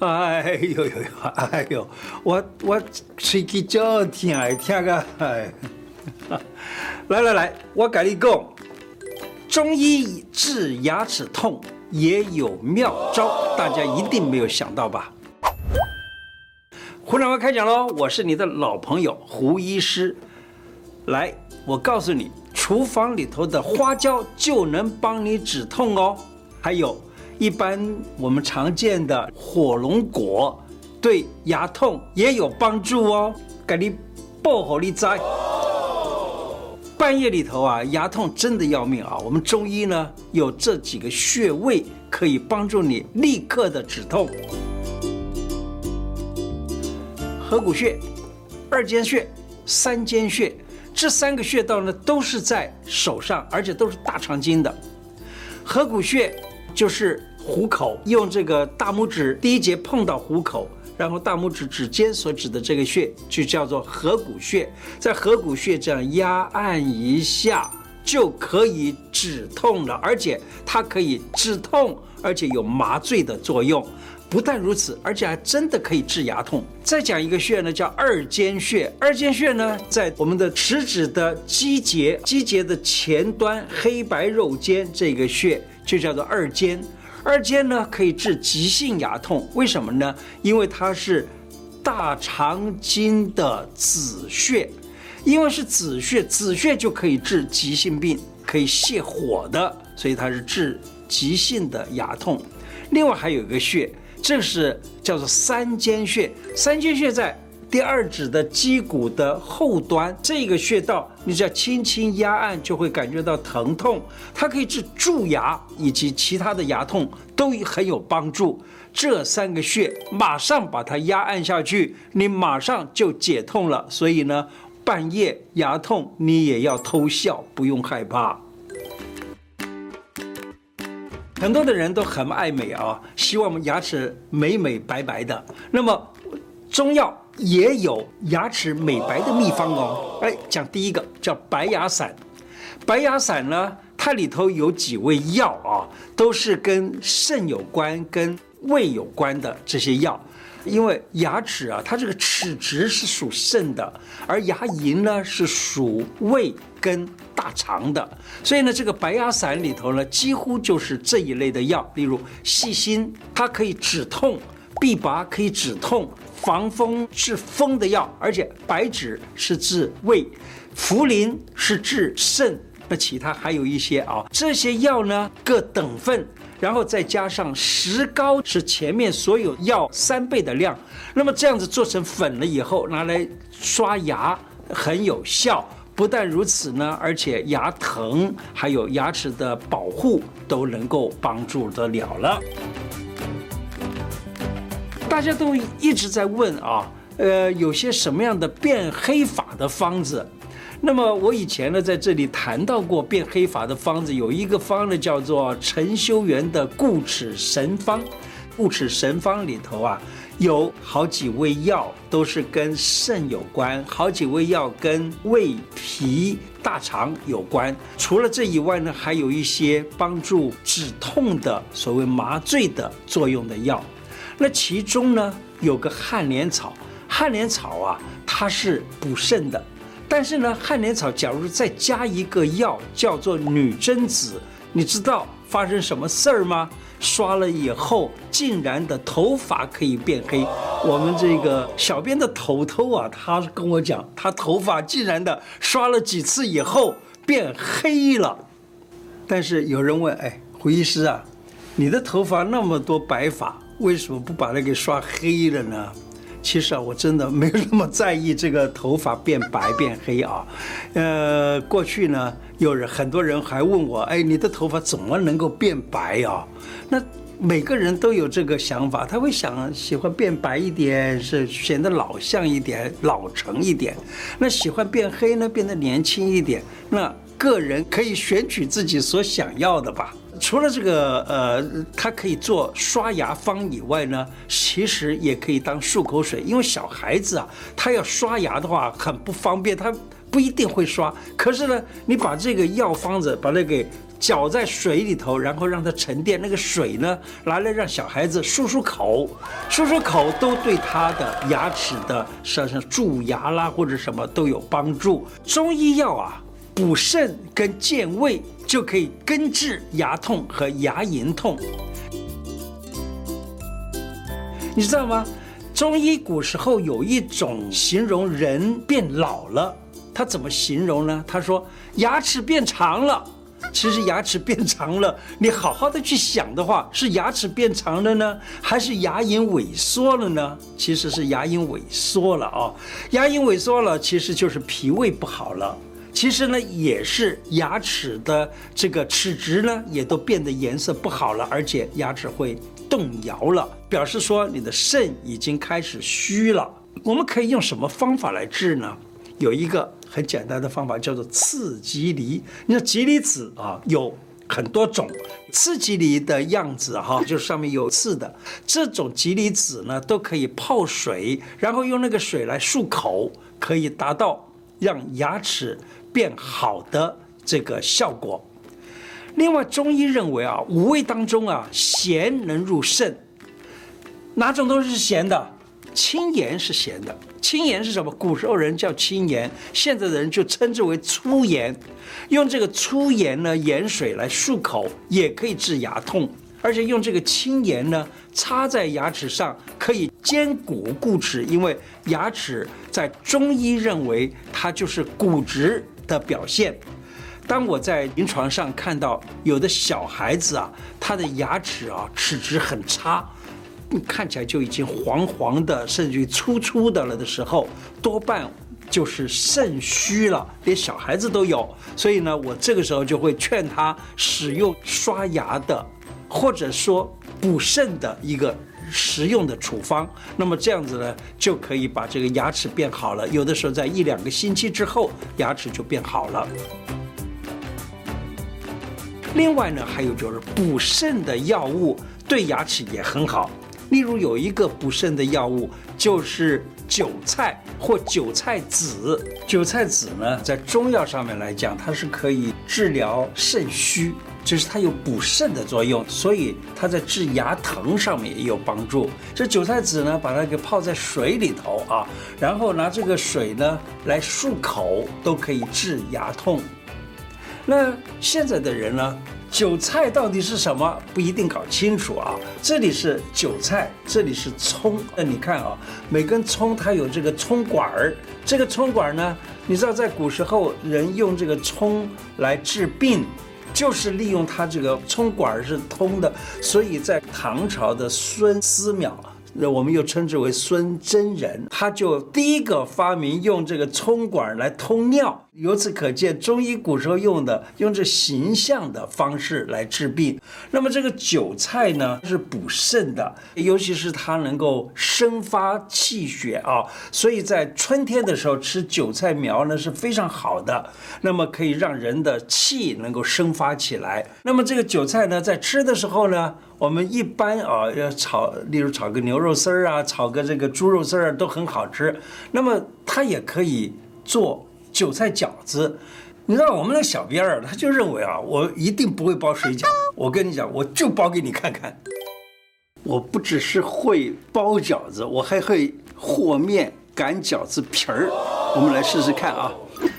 哎呦呦呦，哎呦，我我喙齿就疼爱听个，哎，来来来，我跟你讲，中医治牙齿痛也有妙招，大家一定没有想到吧？胡掌柜开讲喽，我是你的老朋友胡医师，来，我告诉你，厨房里头的花椒就能帮你止痛哦，还有。一般我们常见的火龙果对牙痛也有帮助哦，给你爆火力灾。半夜里头啊，牙痛真的要命啊！我们中医呢有这几个穴位可以帮助你立刻的止痛：合谷穴、二间穴、三间穴。这三个穴道呢都是在手上，而且都是大肠经的。合谷穴就是。虎口用这个大拇指第一节碰到虎口，然后大拇指指尖所指的这个穴就叫做合谷穴，在合谷穴这样压按一下就可以止痛了，而且它可以止痛，而且有麻醉的作用。不但如此，而且还真的可以治牙痛。再讲一个穴呢，叫二间穴。二间穴呢，在我们的食指的基节，基节的前端黑白肉间这个穴就叫做二间。二间呢，可以治急性牙痛，为什么呢？因为它是大肠经的子穴，因为是子穴，子穴就可以治急性病，可以泻火的，所以它是治急性的牙痛。另外还有一个穴，这是叫做三间穴，三间穴在。第二指的基骨的后端，这个穴道，你只要轻轻压按，就会感觉到疼痛。它可以治蛀牙以及其他的牙痛，都很有帮助。这三个穴马上把它压按下去，你马上就解痛了。所以呢，半夜牙痛你也要偷笑，不用害怕。很多的人都很爱美啊，希望我们牙齿美美白白的。那么中药。也有牙齿美白的秘方哦。哎，讲第一个叫白牙散。白牙散呢，它里头有几味药啊，都是跟肾有关、跟胃有关的这些药。因为牙齿啊，它这个齿质是属肾的，而牙龈呢是属胃跟大肠的，所以呢，这个白牙散里头呢，几乎就是这一类的药。例如细辛，它可以止痛；枇杷可以止痛。防风治风的药，而且白芷是治胃，茯苓是治肾，那其他还有一些啊，这些药呢各等份，然后再加上石膏，是前面所有药三倍的量，那么这样子做成粉了以后，拿来刷牙很有效。不但如此呢，而且牙疼还有牙齿的保护都能够帮助得了了。大家都一直在问啊，呃，有些什么样的变黑法的方子？那么我以前呢在这里谈到过变黑法的方子，有一个方呢叫做陈修元的固齿神方。固齿神方里头啊，有好几味药都是跟肾有关，好几味药跟胃、脾、大肠有关。除了这以外呢，还有一些帮助止痛的所谓麻醉的作用的药。那其中呢，有个汉莲草，汉莲草啊，它是补肾的。但是呢，汉莲草假如再加一个药，叫做女贞子，你知道发生什么事儿吗？刷了以后，竟然的头发可以变黑。我们这个小编的头头啊，他跟我讲，他头发竟然的刷了几次以后变黑了。但是有人问，哎，胡医师啊，你的头发那么多白发。为什么不把它给刷黑了呢？其实啊，我真的没有那么在意这个头发变白变黑啊。呃，过去呢，有人很多人还问我，哎，你的头发怎么能够变白啊？那每个人都有这个想法，他会想喜欢变白一点，是显得老相一点、老成一点。那喜欢变黑呢，变得年轻一点。那个人可以选取自己所想要的吧。除了这个，呃，它可以做刷牙方以外呢，其实也可以当漱口水。因为小孩子啊，他要刷牙的话很不方便，他不一定会刷。可是呢，你把这个药方子把它给搅在水里头，然后让它沉淀。那个水呢，拿来让小孩子漱漱口，漱漱口都对他的牙齿的像像蛀牙啦或者什么都有帮助。中医药啊，补肾跟健胃就可以根治牙痛和牙龈痛。你知道吗？中医古时候有一种形容人变老了，他怎么形容呢？他说牙齿变长了。其实牙齿变长了，你好好的去想的话，是牙齿变长了呢，还是牙龈萎缩了呢？其实是牙龈萎缩了啊。牙龈萎缩了，其实就是脾胃不好了。其实呢，也是牙齿的这个齿质呢，也都变得颜色不好了，而且牙齿会动摇了，表示说你的肾已经开始虚了。我们可以用什么方法来治呢？有一个很简单的方法，叫做刺棘梨。你说吉梨子啊，有很多种，刺棘梨的样子哈，就是上面有刺的这种棘梨子呢，都可以泡水，然后用那个水来漱口，可以达到让牙齿变好的这个效果。另外，中医认为啊，五味当中啊，咸能入肾。哪种都是咸的，清盐是咸的。清盐是什么？古时候人叫清盐，现在的人就称之为粗盐。用这个粗盐呢，盐水来漱口，也可以治牙痛。而且用这个清盐呢，擦在牙齿上，可以坚骨固齿。因为牙齿在中医认为它就是骨质的表现。当我在临床上看到有的小孩子啊，他的牙齿啊齿质很差，看起来就已经黄黄的，甚至于粗粗的了的时候，多半就是肾虚了，连小孩子都有。所以呢，我这个时候就会劝他使用刷牙的，或者说补肾的一个实用的处方。那么这样子呢，就可以把这个牙齿变好了。有的时候在一两个星期之后，牙齿就变好了。另外呢，还有就是补肾的药物对牙齿也很好。例如有一个补肾的药物，就是韭菜或韭菜籽。韭菜籽呢，在中药上面来讲，它是可以治疗肾虚，就是它有补肾的作用，所以它在治牙疼上面也有帮助。这韭菜籽呢，把它给泡在水里头啊，然后拿这个水呢来漱口，都可以治牙痛。那现在的人呢，韭菜到底是什么？不一定搞清楚啊。这里是韭菜，这里是葱。那你看啊，每根葱它有这个葱管儿。这个葱管儿呢，你知道在古时候人用这个葱来治病，就是利用它这个冲管是通的，所以在唐朝的孙思邈。那我们又称之为孙真人，他就第一个发明用这个冲管来通尿。由此可见，中医古时候用的用这形象的方式来治病。那么这个韭菜呢，是补肾的，尤其是它能够生发气血啊，所以在春天的时候吃韭菜苗呢是非常好的。那么可以让人的气能够生发起来。那么这个韭菜呢，在吃的时候呢，我们一般啊要炒，例如炒个牛肉丝儿啊，炒个这个猪肉丝儿都很好吃。那么它也可以做。韭菜饺子，你知道我们的小编儿，他就认为啊，我一定不会包水饺。我跟你讲，我就包给你看看。我不只是会包饺子，我还会和面、擀饺子皮儿。我们来试试看啊。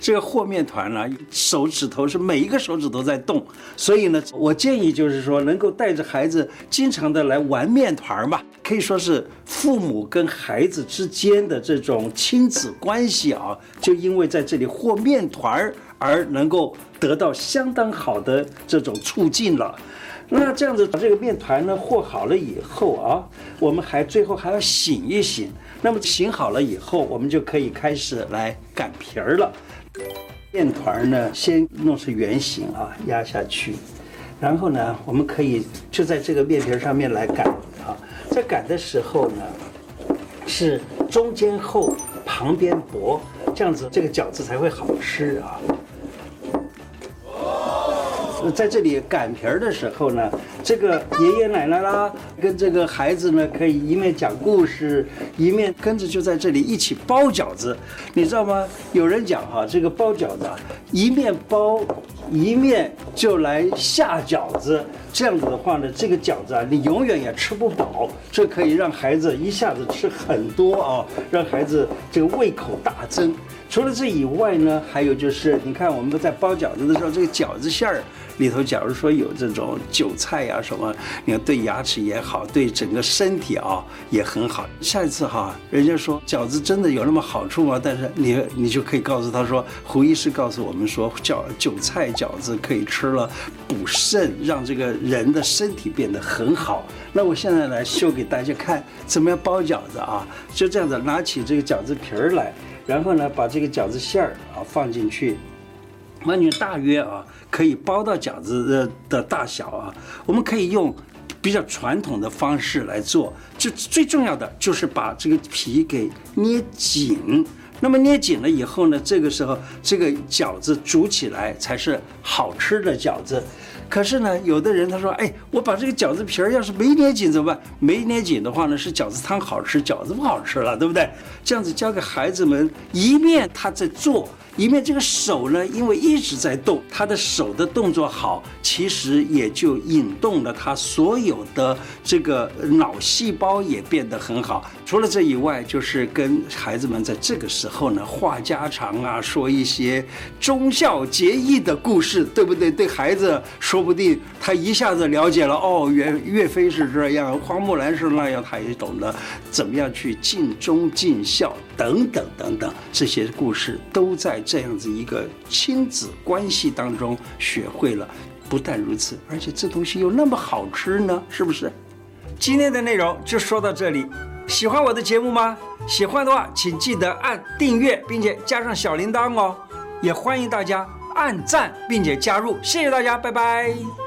这个和面团呢，手指头是每一个手指头在动，所以呢，我建议就是说，能够带着孩子经常的来玩面团嘛，可以说是父母跟孩子之间的这种亲子关系啊，就因为在这里和面团儿而能够得到相当好的这种促进了。那这样子把这个面团呢和好了以后啊，我们还最后还要醒一醒。那么醒好了以后，我们就可以开始来擀皮儿了。面团呢，先弄成圆形啊，压下去，然后呢，我们可以就在这个面皮上面来擀。在擀的时候呢，是中间厚，旁边薄，这样子这个饺子才会好吃啊。在这里擀皮儿的时候呢，这个爷爷奶奶啦，跟这个孩子呢，可以一面讲故事，一面跟着就在这里一起包饺子，你知道吗？有人讲哈，这个包饺子啊，一面包一面就来下饺子。这样子的话呢，这个饺子啊，你永远也吃不饱。这可以让孩子一下子吃很多啊，让孩子这个胃口大增。除了这以外呢，还有就是，你看我们在包饺子的时候，这个饺子馅儿里头，假如说有这种韭菜呀、什么，你看对牙齿也好，对整个身体啊也很好。下一次哈，人家说饺子真的有那么好处吗？但是你你就可以告诉他说，胡医师告诉我们说，叫韭菜饺子可以吃了补肾，让这个人的身体变得很好。那我现在来秀给大家看，怎么样包饺子啊？就这样子，拿起这个饺子皮儿来。然后呢，把这个饺子馅儿啊放进去，完全大约啊可以包到饺子的的大小啊。我们可以用比较传统的方式来做，就最重要的就是把这个皮给捏紧。那么捏紧了以后呢，这个时候这个饺子煮起来才是好吃的饺子。可是呢，有的人他说：“哎，我把这个饺子皮儿要是没捏紧怎么办？没捏紧的话呢，是饺子汤好吃，饺子不好吃了，对不对？这样子教给孩子们，一面他在做。”一面这个手呢，因为一直在动，他的手的动作好，其实也就引动了他所有的这个脑细胞也变得很好。除了这以外，就是跟孩子们在这个时候呢，话家常啊，说一些忠孝节义的故事，对不对？对孩子说不定他一下子了解了哦，岳岳飞是这样，花木兰是那样，他也懂得怎么样去尽忠尽孝等等等等，这些故事都在。这样子一个亲子关系当中学会了，不但如此，而且这东西又那么好吃呢，是不是？今天的内容就说到这里，喜欢我的节目吗？喜欢的话，请记得按订阅，并且加上小铃铛哦。也欢迎大家按赞并且加入，谢谢大家，拜拜。